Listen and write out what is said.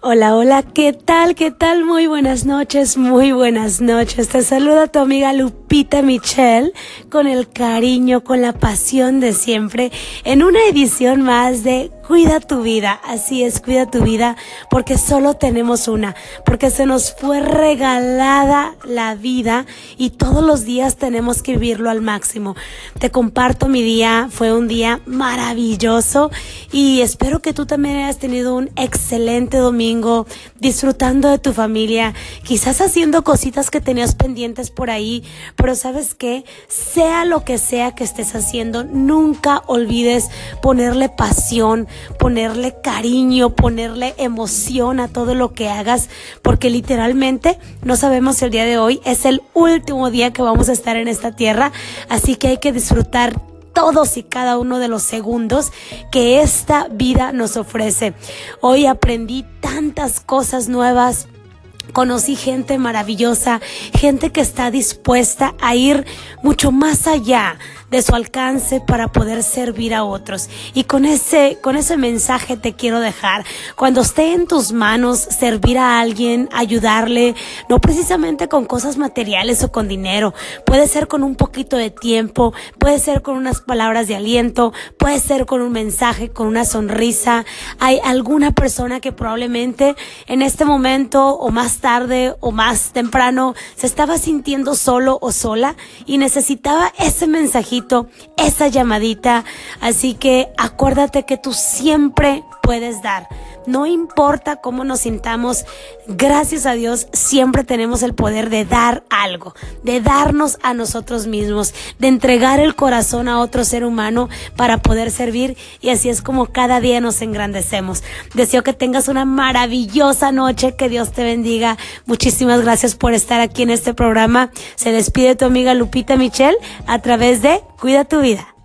Hola, hola, ¿qué tal? ¿Qué tal? Muy buenas noches, muy buenas noches. Te saluda tu amiga Lupita Michelle con el cariño, con la pasión de siempre en una edición más de Cuida tu vida. Así es, cuida tu vida porque solo tenemos una, porque se nos fue regalada la vida y todos los días tenemos que vivirlo al máximo. Te comparto mi día, fue un día maravilloso y espero que tú también hayas tenido un excelente domingo disfrutando de tu familia, quizás haciendo cositas que tenías pendientes por ahí, pero sabes que sea lo que sea que estés haciendo, nunca olvides ponerle pasión, ponerle cariño, ponerle emoción a todo lo que hagas, porque literalmente no sabemos si el día de hoy es el último día que vamos a estar en esta tierra, así que hay que disfrutar todos y cada uno de los segundos que esta vida nos ofrece. Hoy aprendí tantas cosas nuevas. Conocí gente maravillosa, gente que está dispuesta a ir mucho más allá de su alcance para poder servir a otros. Y con ese, con ese mensaje te quiero dejar. Cuando esté en tus manos servir a alguien, ayudarle, no precisamente con cosas materiales o con dinero, puede ser con un poquito de tiempo, puede ser con unas palabras de aliento, puede ser con un mensaje, con una sonrisa. Hay alguna persona que probablemente en este momento o tarde o más temprano se estaba sintiendo solo o sola y necesitaba ese mensajito esa llamadita. Así que acuérdate que tú siempre puedes dar. No importa cómo nos sintamos, gracias a Dios siempre tenemos el poder de dar algo, de darnos a nosotros mismos, de entregar el corazón a otro ser humano para poder servir y así es como cada día nos engrandecemos. Deseo que tengas una maravillosa noche, que Dios te bendiga. Muchísimas gracias por estar aquí en este programa. Se despide tu amiga Lupita Michelle a través de Cuida tu vida.